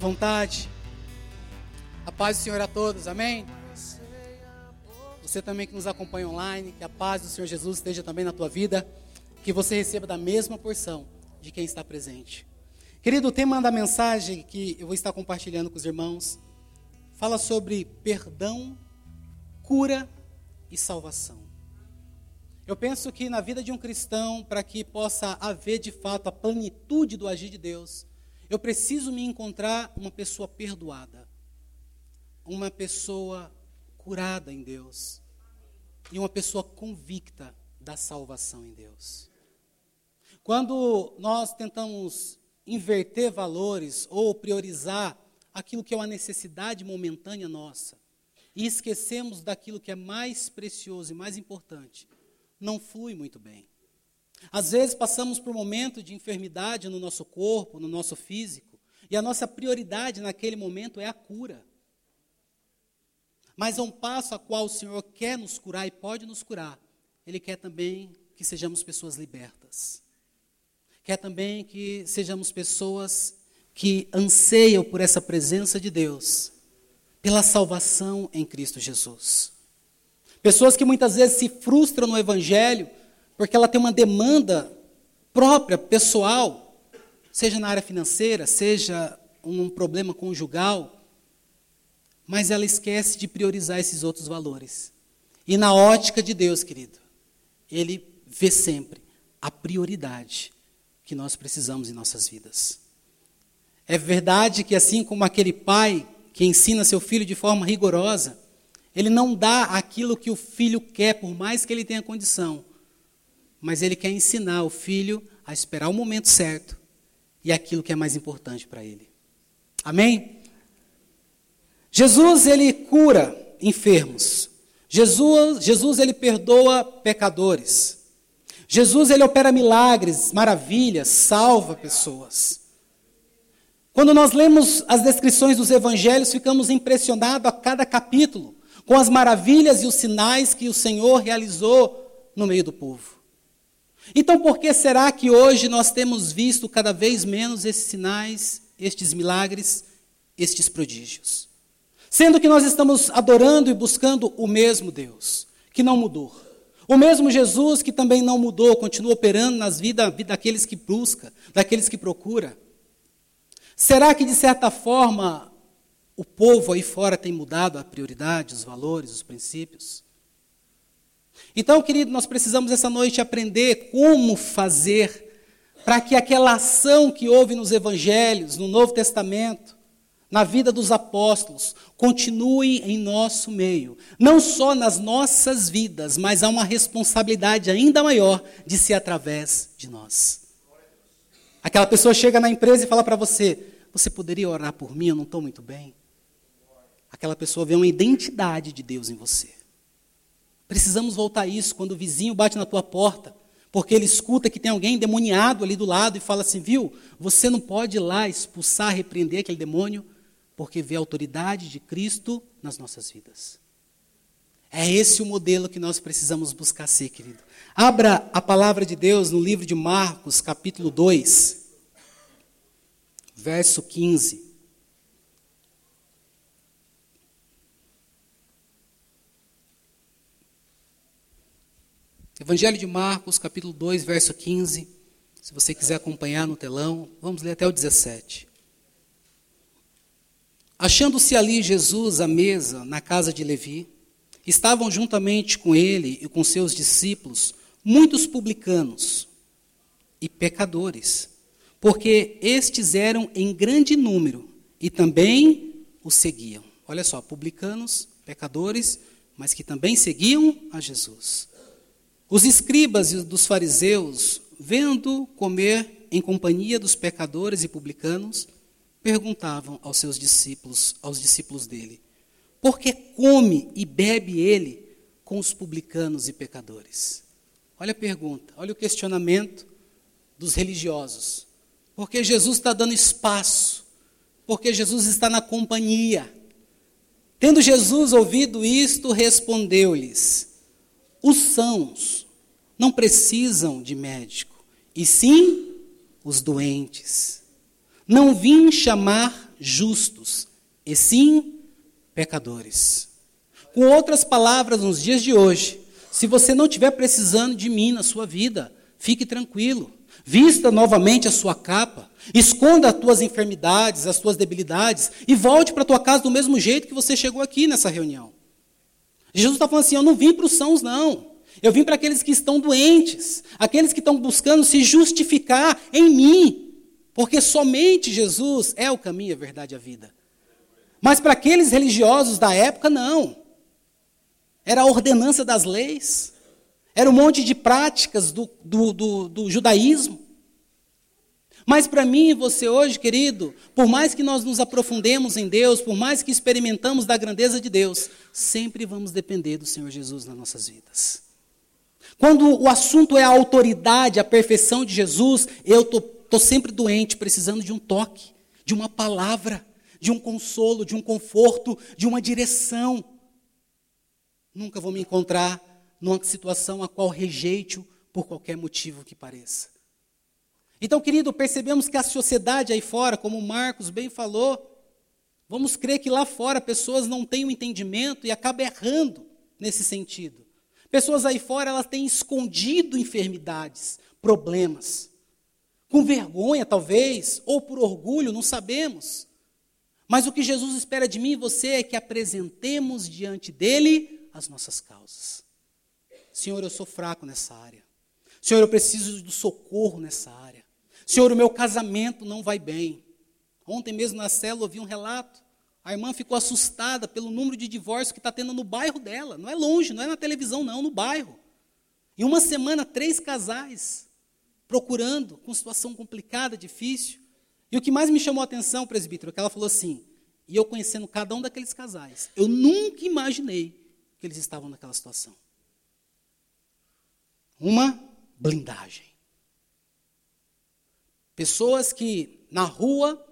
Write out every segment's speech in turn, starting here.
vontade. A paz do Senhor a todos, amém? Você também que nos acompanha online, que a paz do Senhor Jesus esteja também na tua vida, que você receba da mesma porção de quem está presente. Querido, o tema da mensagem que eu vou estar compartilhando com os irmãos fala sobre perdão, cura e salvação. Eu penso que na vida de um cristão, para que possa haver de fato a plenitude do agir de Deus, eu preciso me encontrar uma pessoa perdoada, uma pessoa curada em Deus e uma pessoa convicta da salvação em Deus. Quando nós tentamos inverter valores ou priorizar aquilo que é uma necessidade momentânea nossa e esquecemos daquilo que é mais precioso e mais importante, não flui muito bem. Às vezes passamos por um momento de enfermidade no nosso corpo, no nosso físico, e a nossa prioridade naquele momento é a cura. Mas a um passo a qual o Senhor quer nos curar e pode nos curar, Ele quer também que sejamos pessoas libertas. Quer também que sejamos pessoas que anseiam por essa presença de Deus, pela salvação em Cristo Jesus. Pessoas que muitas vezes se frustram no Evangelho porque ela tem uma demanda própria, pessoal, seja na área financeira, seja um problema conjugal, mas ela esquece de priorizar esses outros valores. E na ótica de Deus, querido, Ele vê sempre a prioridade que nós precisamos em nossas vidas. É verdade que, assim como aquele pai que ensina seu filho de forma rigorosa, ele não dá aquilo que o filho quer, por mais que ele tenha condição mas ele quer ensinar o filho a esperar o momento certo e aquilo que é mais importante para ele. Amém? Jesus ele cura enfermos. Jesus, Jesus ele perdoa pecadores. Jesus ele opera milagres, maravilhas, salva pessoas. Quando nós lemos as descrições dos evangelhos, ficamos impressionados a cada capítulo com as maravilhas e os sinais que o Senhor realizou no meio do povo. Então, por que será que hoje nós temos visto cada vez menos esses sinais, estes milagres, estes prodígios? Sendo que nós estamos adorando e buscando o mesmo Deus, que não mudou. O mesmo Jesus que também não mudou, continua operando nas vidas daqueles que busca, daqueles que procura. Será que, de certa forma, o povo aí fora tem mudado a prioridade, os valores, os princípios? Então, querido, nós precisamos essa noite aprender como fazer para que aquela ação que houve nos evangelhos, no Novo Testamento, na vida dos apóstolos, continue em nosso meio. Não só nas nossas vidas, mas há uma responsabilidade ainda maior de ser através de nós. Aquela pessoa chega na empresa e fala para você: Você poderia orar por mim? Eu não estou muito bem. Aquela pessoa vê uma identidade de Deus em você. Precisamos voltar a isso quando o vizinho bate na tua porta, porque ele escuta que tem alguém demoniado ali do lado e fala assim: viu, você não pode ir lá expulsar, repreender aquele demônio, porque vê a autoridade de Cristo nas nossas vidas. É esse o modelo que nós precisamos buscar ser, querido. Abra a palavra de Deus no livro de Marcos, capítulo 2, verso 15. Evangelho de Marcos, capítulo 2, verso 15. Se você quiser acompanhar no telão, vamos ler até o 17. Achando-se ali Jesus à mesa na casa de Levi, estavam juntamente com ele e com seus discípulos muitos publicanos e pecadores, porque estes eram em grande número e também o seguiam. Olha só, publicanos, pecadores, mas que também seguiam a Jesus. Os escribas e dos fariseus, vendo comer em companhia dos pecadores e publicanos, perguntavam aos seus discípulos, aos discípulos dele: Por que come e bebe ele com os publicanos e pecadores? Olha a pergunta, olha o questionamento dos religiosos. Porque Jesus está dando espaço, porque Jesus está na companhia. Tendo Jesus ouvido isto, respondeu-lhes: os sãos não precisam de médico, e sim os doentes. Não vim chamar justos, e sim pecadores. Com outras palavras, nos dias de hoje, se você não estiver precisando de mim na sua vida, fique tranquilo. Vista novamente a sua capa, esconda as tuas enfermidades, as tuas debilidades e volte para a tua casa do mesmo jeito que você chegou aqui nessa reunião. Jesus está falando assim: eu não vim para os sãos, não. Eu vim para aqueles que estão doentes, aqueles que estão buscando se justificar em mim, porque somente Jesus é o caminho, a verdade e a vida. Mas para aqueles religiosos da época, não. Era a ordenança das leis, era um monte de práticas do, do, do, do judaísmo. Mas para mim e você hoje, querido, por mais que nós nos aprofundemos em Deus, por mais que experimentamos da grandeza de Deus, sempre vamos depender do Senhor Jesus nas nossas vidas. Quando o assunto é a autoridade, a perfeição de Jesus, eu estou sempre doente, precisando de um toque, de uma palavra, de um consolo, de um conforto, de uma direção. Nunca vou me encontrar numa situação a qual rejeito por qualquer motivo que pareça. Então, querido, percebemos que a sociedade aí fora, como o Marcos bem falou, vamos crer que lá fora pessoas não têm o entendimento e acabam errando nesse sentido. Pessoas aí fora, elas têm escondido enfermidades, problemas. Com vergonha, talvez, ou por orgulho, não sabemos. Mas o que Jesus espera de mim e você é que apresentemos diante dele as nossas causas. Senhor, eu sou fraco nessa área. Senhor, eu preciso do socorro nessa área. Senhor, o meu casamento não vai bem. Ontem mesmo na célula eu vi um relato a irmã ficou assustada pelo número de divórcios que está tendo no bairro dela. Não é longe, não é na televisão, não, no bairro. Em uma semana, três casais procurando, com situação complicada, difícil. E o que mais me chamou a atenção, presbítero, é que ela falou assim, e eu conhecendo cada um daqueles casais, eu nunca imaginei que eles estavam naquela situação. Uma blindagem. Pessoas que na rua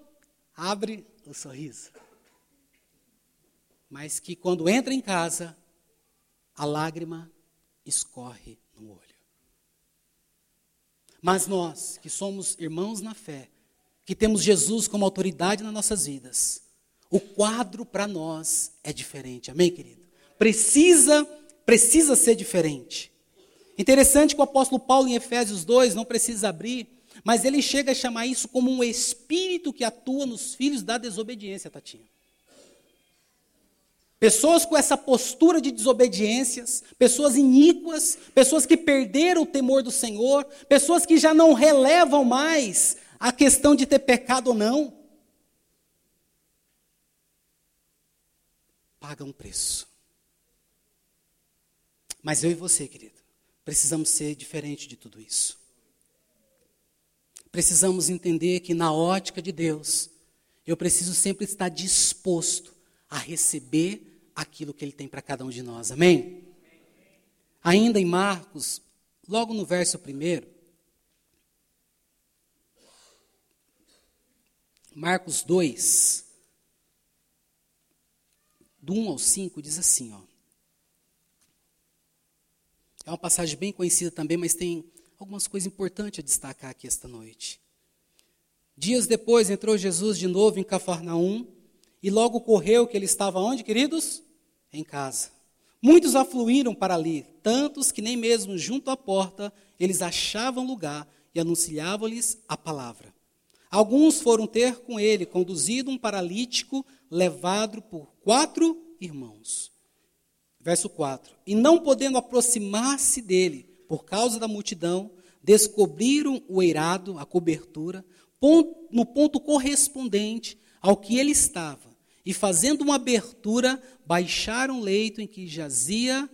abrem o sorriso mas que quando entra em casa, a lágrima escorre no olho. Mas nós, que somos irmãos na fé, que temos Jesus como autoridade nas nossas vidas, o quadro para nós é diferente. Amém, querido? Precisa, precisa ser diferente. Interessante que o apóstolo Paulo em Efésios 2, não precisa abrir, mas ele chega a chamar isso como um espírito que atua nos filhos da desobediência, Tatinha. Pessoas com essa postura de desobediências, pessoas iníquas, pessoas que perderam o temor do Senhor, pessoas que já não relevam mais a questão de ter pecado ou não, pagam preço. Mas eu e você, querido, precisamos ser diferente de tudo isso. Precisamos entender que na ótica de Deus, eu preciso sempre estar disposto a receber aquilo que ele tem para cada um de nós. Amém? Ainda em Marcos, logo no verso primeiro, Marcos 2, do 1 ao 5, diz assim, ó. É uma passagem bem conhecida também, mas tem algumas coisas importantes a destacar aqui esta noite. Dias depois entrou Jesus de novo em Cafarnaum, e logo correu que ele estava onde, queridos? em casa. Muitos afluíram para ali, tantos que nem mesmo junto à porta eles achavam lugar e anunciavam-lhes a palavra. Alguns foram ter com ele, conduzido um paralítico, levado por quatro irmãos. Verso 4: E não podendo aproximar-se dele, por causa da multidão, descobriram o eirado, a cobertura, no ponto correspondente ao que ele estava e fazendo uma abertura, baixaram o leito em que jazia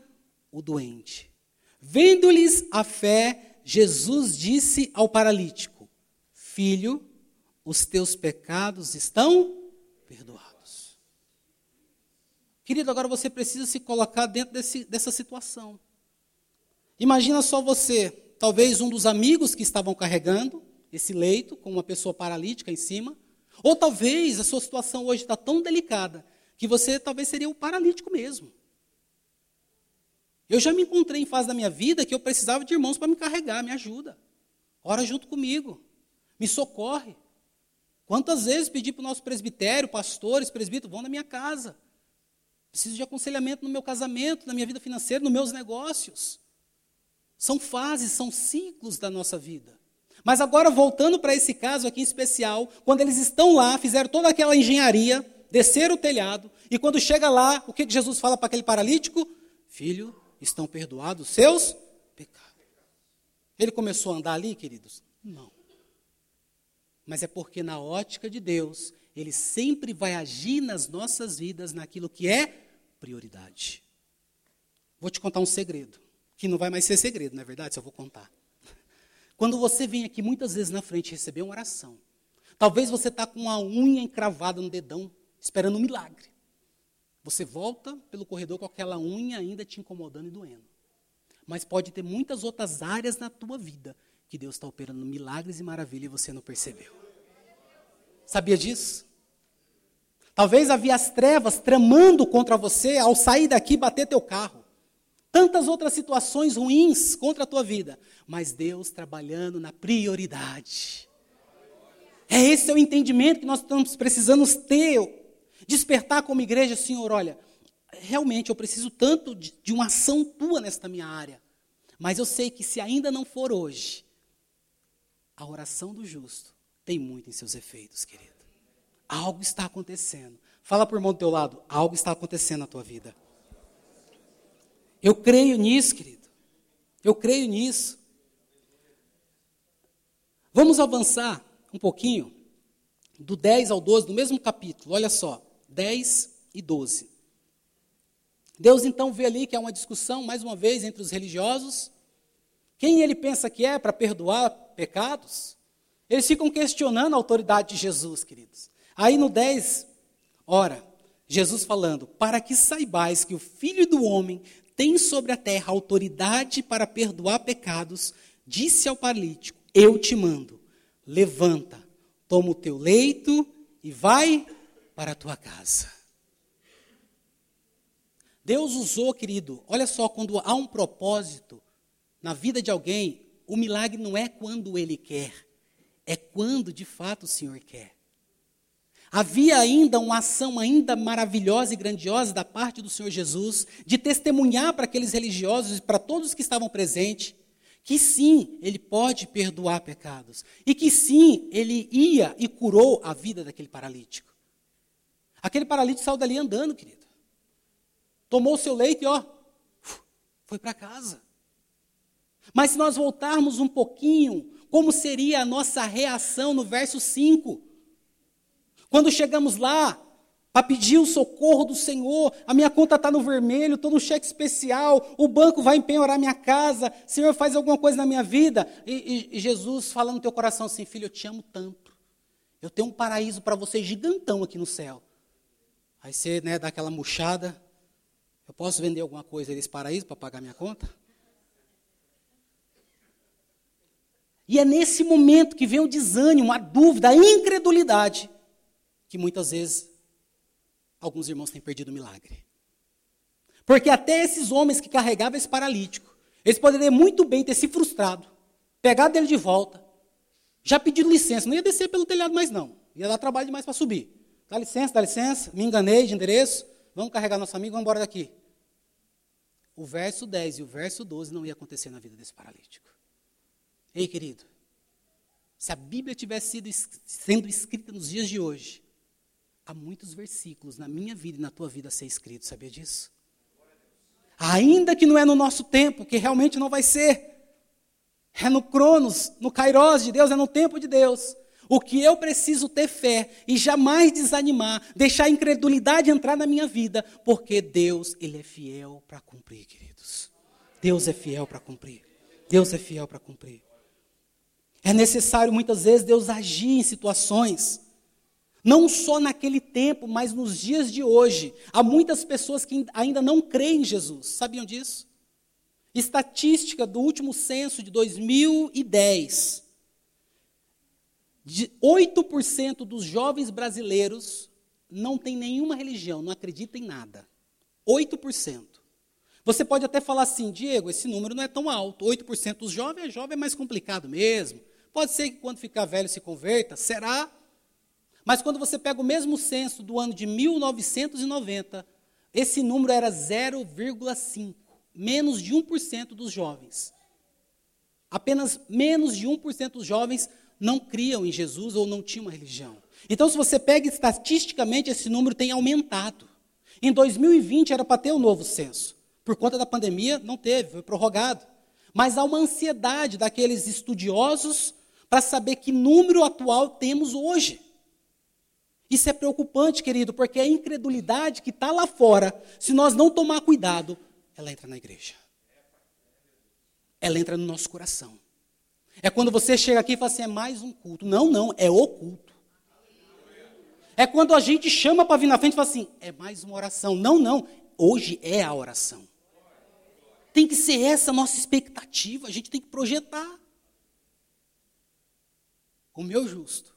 o doente. Vendo-lhes a fé, Jesus disse ao paralítico: Filho, os teus pecados estão perdoados. Querido, agora você precisa se colocar dentro desse, dessa situação. Imagina só você, talvez um dos amigos que estavam carregando esse leito, com uma pessoa paralítica em cima, ou talvez a sua situação hoje está tão delicada que você talvez seria o paralítico mesmo. Eu já me encontrei em fase da minha vida que eu precisava de irmãos para me carregar, me ajuda. Ora junto comigo, me socorre. Quantas vezes pedi para o nosso presbitério, pastores, presbíteros, vão na minha casa. Preciso de aconselhamento no meu casamento, na minha vida financeira, nos meus negócios. São fases, são ciclos da nossa vida. Mas agora, voltando para esse caso aqui em especial, quando eles estão lá, fizeram toda aquela engenharia, desceram o telhado, e quando chega lá, o que Jesus fala para aquele paralítico? Filho, estão perdoados os seus pecados. Ele começou a andar ali, queridos? Não. Mas é porque, na ótica de Deus, Ele sempre vai agir nas nossas vidas naquilo que é prioridade. Vou te contar um segredo, que não vai mais ser segredo, não é verdade? Eu vou contar. Quando você vem aqui muitas vezes na frente receber uma oração, talvez você está com uma unha encravada no dedão, esperando um milagre. Você volta pelo corredor com aquela unha ainda te incomodando e doendo. Mas pode ter muitas outras áreas na tua vida que Deus está operando milagres e maravilhas e você não percebeu. Sabia disso? Talvez havia as trevas tramando contra você ao sair daqui bater teu carro tantas outras situações ruins contra a tua vida, mas Deus trabalhando na prioridade. É esse o entendimento que nós estamos precisando ter, despertar como igreja, Senhor, olha, realmente eu preciso tanto de, de uma ação tua nesta minha área, mas eu sei que se ainda não for hoje, a oração do justo tem muito em seus efeitos, querido. Algo está acontecendo. Fala por irmão do teu lado, algo está acontecendo na tua vida. Eu creio nisso, querido. Eu creio nisso. Vamos avançar um pouquinho, do 10 ao 12, do mesmo capítulo, olha só, 10 e 12. Deus então vê ali que é uma discussão, mais uma vez, entre os religiosos. Quem ele pensa que é para perdoar pecados? Eles ficam questionando a autoridade de Jesus, queridos. Aí no 10, ora, Jesus falando: Para que saibais que o Filho do Homem tem sobre a terra autoridade para perdoar pecados, disse ao paralítico: Eu te mando, levanta, toma o teu leito e vai para a tua casa. Deus usou, querido, olha só, quando há um propósito na vida de alguém, o milagre não é quando ele quer, é quando de fato o Senhor quer. Havia ainda uma ação ainda maravilhosa e grandiosa da parte do Senhor Jesus de testemunhar para aqueles religiosos e para todos que estavam presentes que sim, ele pode perdoar pecados e que sim, ele ia e curou a vida daquele paralítico. Aquele paralítico saiu dali andando, querido. Tomou o seu leito e ó, foi para casa. Mas se nós voltarmos um pouquinho, como seria a nossa reação no verso 5? Quando chegamos lá para pedir o socorro do Senhor, a minha conta está no vermelho, estou no cheque especial, o banco vai empenhorar minha casa, Senhor faz alguma coisa na minha vida. E, e, e Jesus falando no teu coração assim, filho, eu te amo tanto. Eu tenho um paraíso para você gigantão aqui no céu. Aí você né, dá aquela murchada. Eu posso vender alguma coisa nesse paraíso para pagar minha conta? E é nesse momento que vem o desânimo, a dúvida, a incredulidade que muitas vezes alguns irmãos têm perdido o milagre. Porque até esses homens que carregavam esse paralítico, eles poderiam muito bem ter se frustrado, pegado ele de volta, já pedido licença, não ia descer pelo telhado mais não, ia dar trabalho demais para subir. Dá licença, dá licença, me enganei de endereço, vamos carregar nosso amigo, vamos embora daqui. O verso 10 e o verso 12 não ia acontecer na vida desse paralítico. Ei, querido, se a Bíblia tivesse sido sendo escrita nos dias de hoje, há muitos versículos na minha vida e na tua vida a ser escrito, sabia disso? Ainda que não é no nosso tempo, que realmente não vai ser. É no Cronos, no Kairos de Deus, é no tempo de Deus. O que eu preciso ter fé e jamais desanimar, deixar a incredulidade entrar na minha vida, porque Deus, Ele é fiel para cumprir, queridos. Deus é fiel para cumprir. Deus é fiel para cumprir. É necessário muitas vezes Deus agir em situações não só naquele tempo, mas nos dias de hoje. Há muitas pessoas que ainda não creem em Jesus. Sabiam disso? Estatística do último censo de 2010. De 8% dos jovens brasileiros não tem nenhuma religião, não acreditam em nada. 8%. Você pode até falar assim, Diego, esse número não é tão alto. 8% dos jovens é jovem, é mais complicado mesmo. Pode ser que quando ficar velho se converta, será? Mas quando você pega o mesmo censo do ano de 1990, esse número era 0,5, menos de 1% dos jovens. Apenas menos de 1% dos jovens não criam em Jesus ou não tinham uma religião. Então, se você pega estatisticamente, esse número tem aumentado. Em 2020 era para ter o um novo censo. Por conta da pandemia, não teve, foi prorrogado. Mas há uma ansiedade daqueles estudiosos para saber que número atual temos hoje. Isso é preocupante, querido, porque a incredulidade que está lá fora, se nós não tomar cuidado, ela entra na igreja. Ela entra no nosso coração. É quando você chega aqui e fala assim: é mais um culto. Não, não, é o culto. É quando a gente chama para vir na frente e fala assim: é mais uma oração. Não, não, hoje é a oração. Tem que ser essa a nossa expectativa, a gente tem que projetar. O meu justo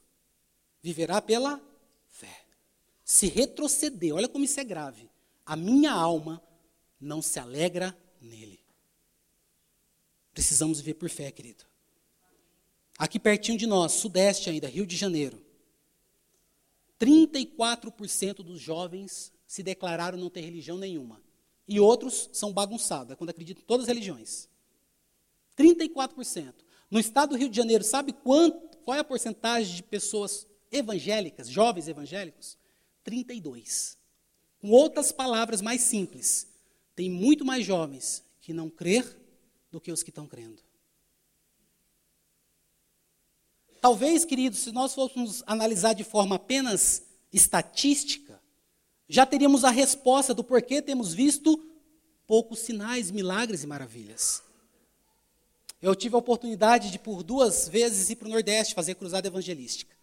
viverá pela. Se retroceder, olha como isso é grave. A minha alma não se alegra nele. Precisamos viver por fé, querido. Aqui pertinho de nós, sudeste ainda, Rio de Janeiro. 34% dos jovens se declararam não ter religião nenhuma. E outros são bagunçados, é quando acreditam em todas as religiões. 34%. No estado do Rio de Janeiro, sabe quanto, qual é a porcentagem de pessoas evangélicas, jovens evangélicos? 32. Com outras palavras mais simples, tem muito mais jovens que não crer do que os que estão crendo. Talvez, queridos, se nós fôssemos analisar de forma apenas estatística, já teríamos a resposta do porquê temos visto poucos sinais, milagres e maravilhas. Eu tive a oportunidade de, por duas vezes, ir para o Nordeste fazer cruzada evangelística.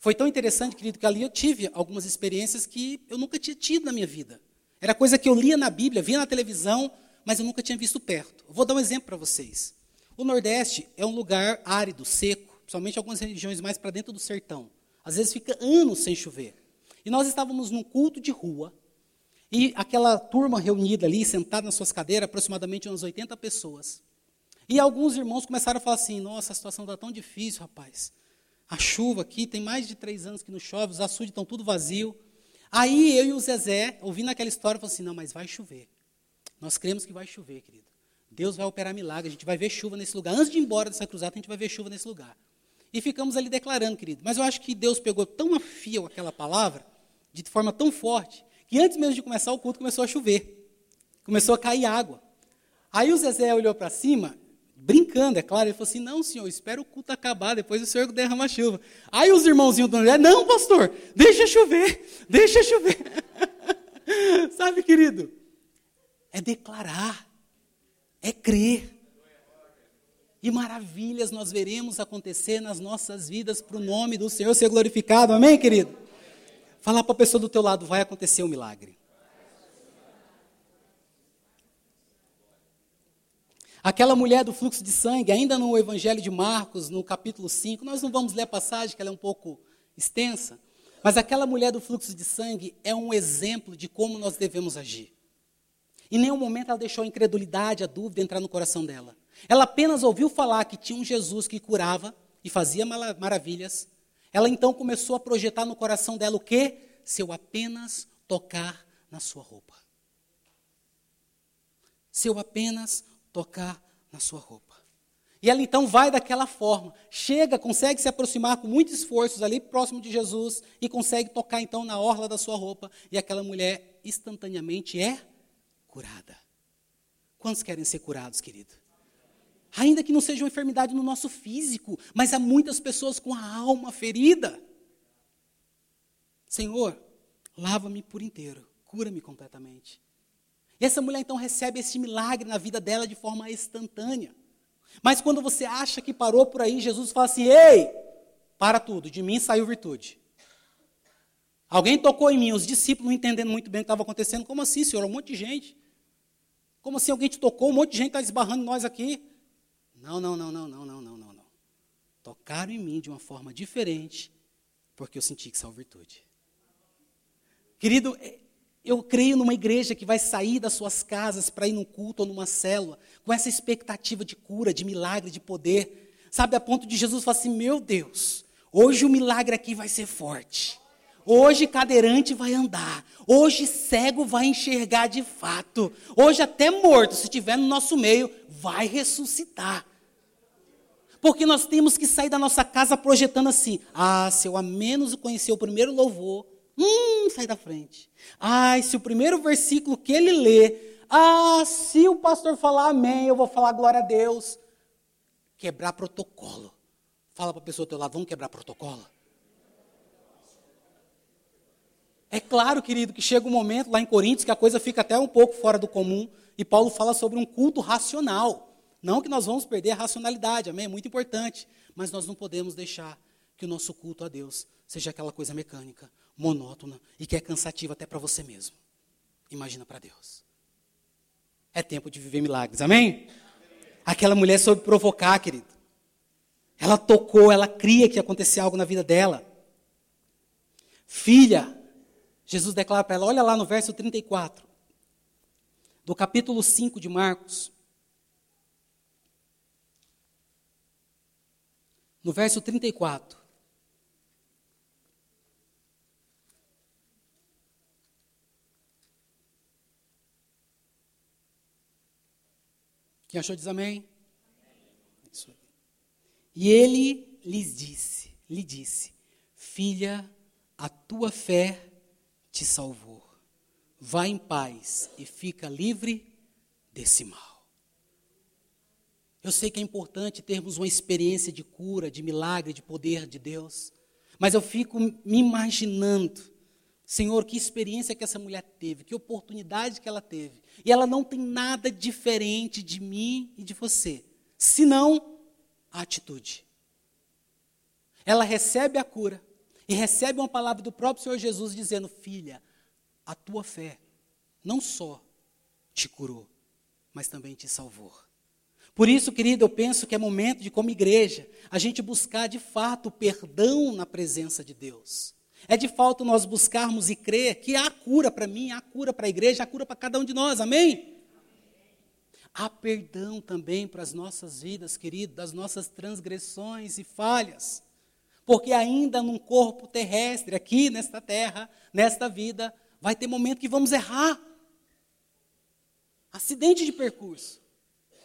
Foi tão interessante, querido, que ali eu tive algumas experiências que eu nunca tinha tido na minha vida. Era coisa que eu lia na Bíblia, via na televisão, mas eu nunca tinha visto perto. vou dar um exemplo para vocês. O Nordeste é um lugar árido, seco principalmente algumas regiões mais para dentro do sertão. Às vezes fica anos sem chover. E nós estávamos num culto de rua, e aquela turma reunida ali, sentada nas suas cadeiras, aproximadamente umas 80 pessoas. E alguns irmãos começaram a falar assim: nossa, a situação está tão difícil, rapaz. A chuva aqui, tem mais de três anos que não chove, os açudes estão tudo vazio. Aí eu e o Zezé, ouvindo aquela história, falamos assim: não, mas vai chover. Nós cremos que vai chover, querido. Deus vai operar milagre, a gente vai ver chuva nesse lugar. Antes de ir embora dessa cruzada, a gente vai ver chuva nesse lugar. E ficamos ali declarando, querido. Mas eu acho que Deus pegou tão a fio aquela palavra, de forma tão forte, que antes mesmo de começar o culto começou a chover. Começou a cair água. Aí o Zezé olhou para cima, brincando, é claro, ele falou assim: Não, senhor, espera o culto acabar, depois o senhor derrama a chuva. Aí os irmãozinhos do André: Não, pastor, deixa chover, deixa chover. Sabe, querido? É declarar, é crer e maravilhas nós veremos acontecer nas nossas vidas para o nome do Senhor ser glorificado. Amém, querido? Falar para a pessoa do teu lado, vai acontecer um milagre. Aquela mulher do fluxo de sangue, ainda no Evangelho de Marcos, no capítulo 5, nós não vamos ler a passagem, que ela é um pouco extensa, mas aquela mulher do fluxo de sangue é um exemplo de como nós devemos agir. Em nenhum momento ela deixou a incredulidade, a dúvida entrar no coração dela. Ela apenas ouviu falar que tinha um Jesus que curava e fazia maravilhas. Ela então começou a projetar no coração dela o quê? Se eu apenas tocar na sua roupa. Se eu apenas tocar na sua roupa. E ela então vai daquela forma, chega, consegue se aproximar com muitos esforços ali próximo de Jesus e consegue tocar então na orla da sua roupa e aquela mulher instantaneamente é curada. Quantos querem ser curados, querido? Ainda que não seja uma enfermidade no nosso físico, mas há muitas pessoas com a alma ferida. Senhor, lava-me por inteiro, cura-me completamente. E essa mulher então recebe esse milagre na vida dela de forma instantânea. Mas quando você acha que parou por aí, Jesus fala assim: Ei, para tudo, de mim saiu virtude. Alguém tocou em mim, os discípulos não entendendo muito bem o que estava acontecendo. Como assim, senhor? Um monte de gente. Como assim alguém te tocou? Um monte de gente está esbarrando nós aqui. Não, não, não, não, não, não, não, não, não. Tocaram em mim de uma forma diferente, porque eu senti que saiu virtude. Querido, eu creio numa igreja que vai sair das suas casas para ir num culto ou numa célula, com essa expectativa de cura, de milagre, de poder. Sabe, a ponto de Jesus falar assim: meu Deus, Hoje o milagre aqui vai ser forte. Hoje cadeirante vai andar. Hoje cego vai enxergar de fato. Hoje até morto, se estiver no nosso meio, vai ressuscitar. Porque nós temos que sair da nossa casa projetando assim: ah, se eu a menos conhecer o primeiro louvor, hum, sai da frente. Ai, se o primeiro versículo que ele lê, ah, se o pastor falar amém, eu vou falar glória a Deus. Quebrar protocolo. Fala para a pessoa do teu lado, vamos quebrar protocolo? É claro, querido, que chega um momento lá em Coríntios que a coisa fica até um pouco fora do comum e Paulo fala sobre um culto racional. Não que nós vamos perder a racionalidade, amém? É muito importante. Mas nós não podemos deixar que o nosso culto a Deus seja aquela coisa mecânica, monótona e que é cansativa até para você mesmo. Imagina para Deus. É tempo de viver milagres, amém? Aquela mulher soube provocar, querido. Ela tocou, ela cria que ia acontecer algo na vida dela. Filha, Jesus declara para ela, olha lá no verso 34, do capítulo 5 de Marcos. No verso 34. Quem achou diz amém? E ele lhes disse, lhe disse, filha, a tua fé te salvou. Vá em paz e fica livre desse mal. Eu sei que é importante termos uma experiência de cura, de milagre, de poder de Deus, mas eu fico me imaginando, Senhor, que experiência que essa mulher teve, que oportunidade que ela teve. E ela não tem nada diferente de mim e de você, senão a atitude. Ela recebe a cura, e recebe uma palavra do próprio Senhor Jesus dizendo: Filha, a tua fé não só te curou, mas também te salvou. Por isso, querido, eu penso que é momento de, como igreja, a gente buscar de fato o perdão na presença de Deus. É de fato nós buscarmos e crer que há cura para mim, há cura para a igreja, há cura para cada um de nós, amém? Há perdão também para as nossas vidas, querido, das nossas transgressões e falhas. Porque ainda num corpo terrestre, aqui nesta terra, nesta vida, vai ter momento que vamos errar. Acidente de percurso.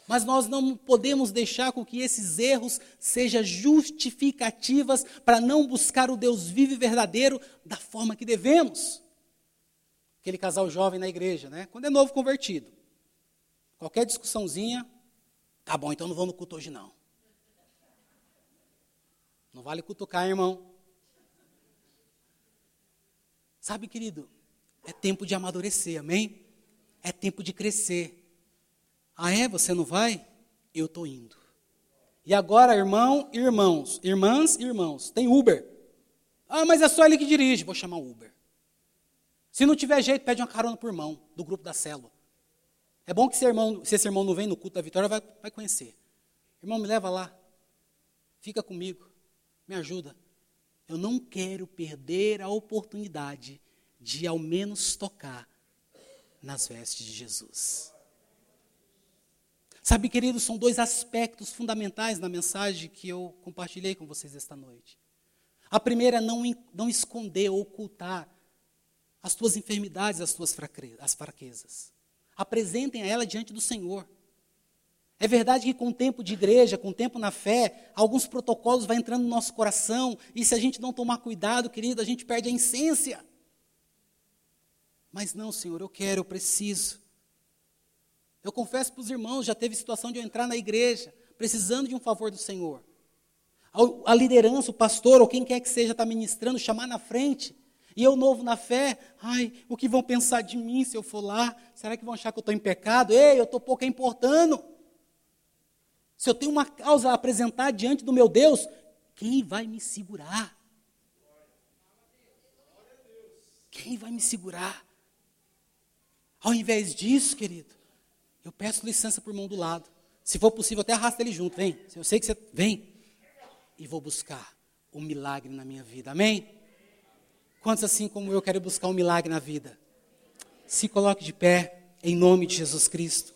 Mas nós não podemos deixar com que esses erros sejam justificativas para não buscar o Deus vivo e verdadeiro da forma que devemos. Aquele casal jovem na igreja, né? Quando é novo convertido. Qualquer discussãozinha, tá bom, então não vou no culto hoje não. Não vale cutucar, irmão. Sabe, querido, é tempo de amadurecer, amém? É tempo de crescer. Ah, é? Você não vai? Eu estou indo. E agora, irmão, irmãos, irmãs, irmãos, tem Uber. Ah, mas é só ele que dirige. Vou chamar o Uber. Se não tiver jeito, pede uma carona por irmão do grupo da célula. É bom que se, irmão, se esse irmão não vem no culto da vitória, vai, vai conhecer. Irmão, me leva lá. Fica comigo. Me ajuda. Eu não quero perder a oportunidade de ao menos tocar nas vestes de Jesus. Sabe, queridos, são dois aspectos fundamentais na mensagem que eu compartilhei com vocês esta noite. A primeira é não, não esconder ocultar as tuas enfermidades, as tuas fraquezas. Apresentem a ela diante do Senhor. É verdade que com o tempo de igreja, com o tempo na fé, alguns protocolos vão entrando no nosso coração, e se a gente não tomar cuidado, querido, a gente perde a essência. Mas não, Senhor, eu quero, eu preciso. Eu confesso para os irmãos, já teve situação de eu entrar na igreja, precisando de um favor do Senhor. A liderança, o pastor, ou quem quer que seja, está ministrando, chamar na frente. E eu novo na fé, ai, o que vão pensar de mim se eu for lá? Será que vão achar que eu estou em pecado? Ei, eu estou pouco importando. Se eu tenho uma causa a apresentar diante do meu Deus, quem vai me segurar? Quem vai me segurar? Ao invés disso, querido, eu peço licença por mão do lado. Se for possível, até arrasta ele junto. Vem. Eu sei que você. Vem. E vou buscar um milagre na minha vida. Amém? Quantos assim como eu quero buscar um milagre na vida? Se coloque de pé, em nome de Jesus Cristo.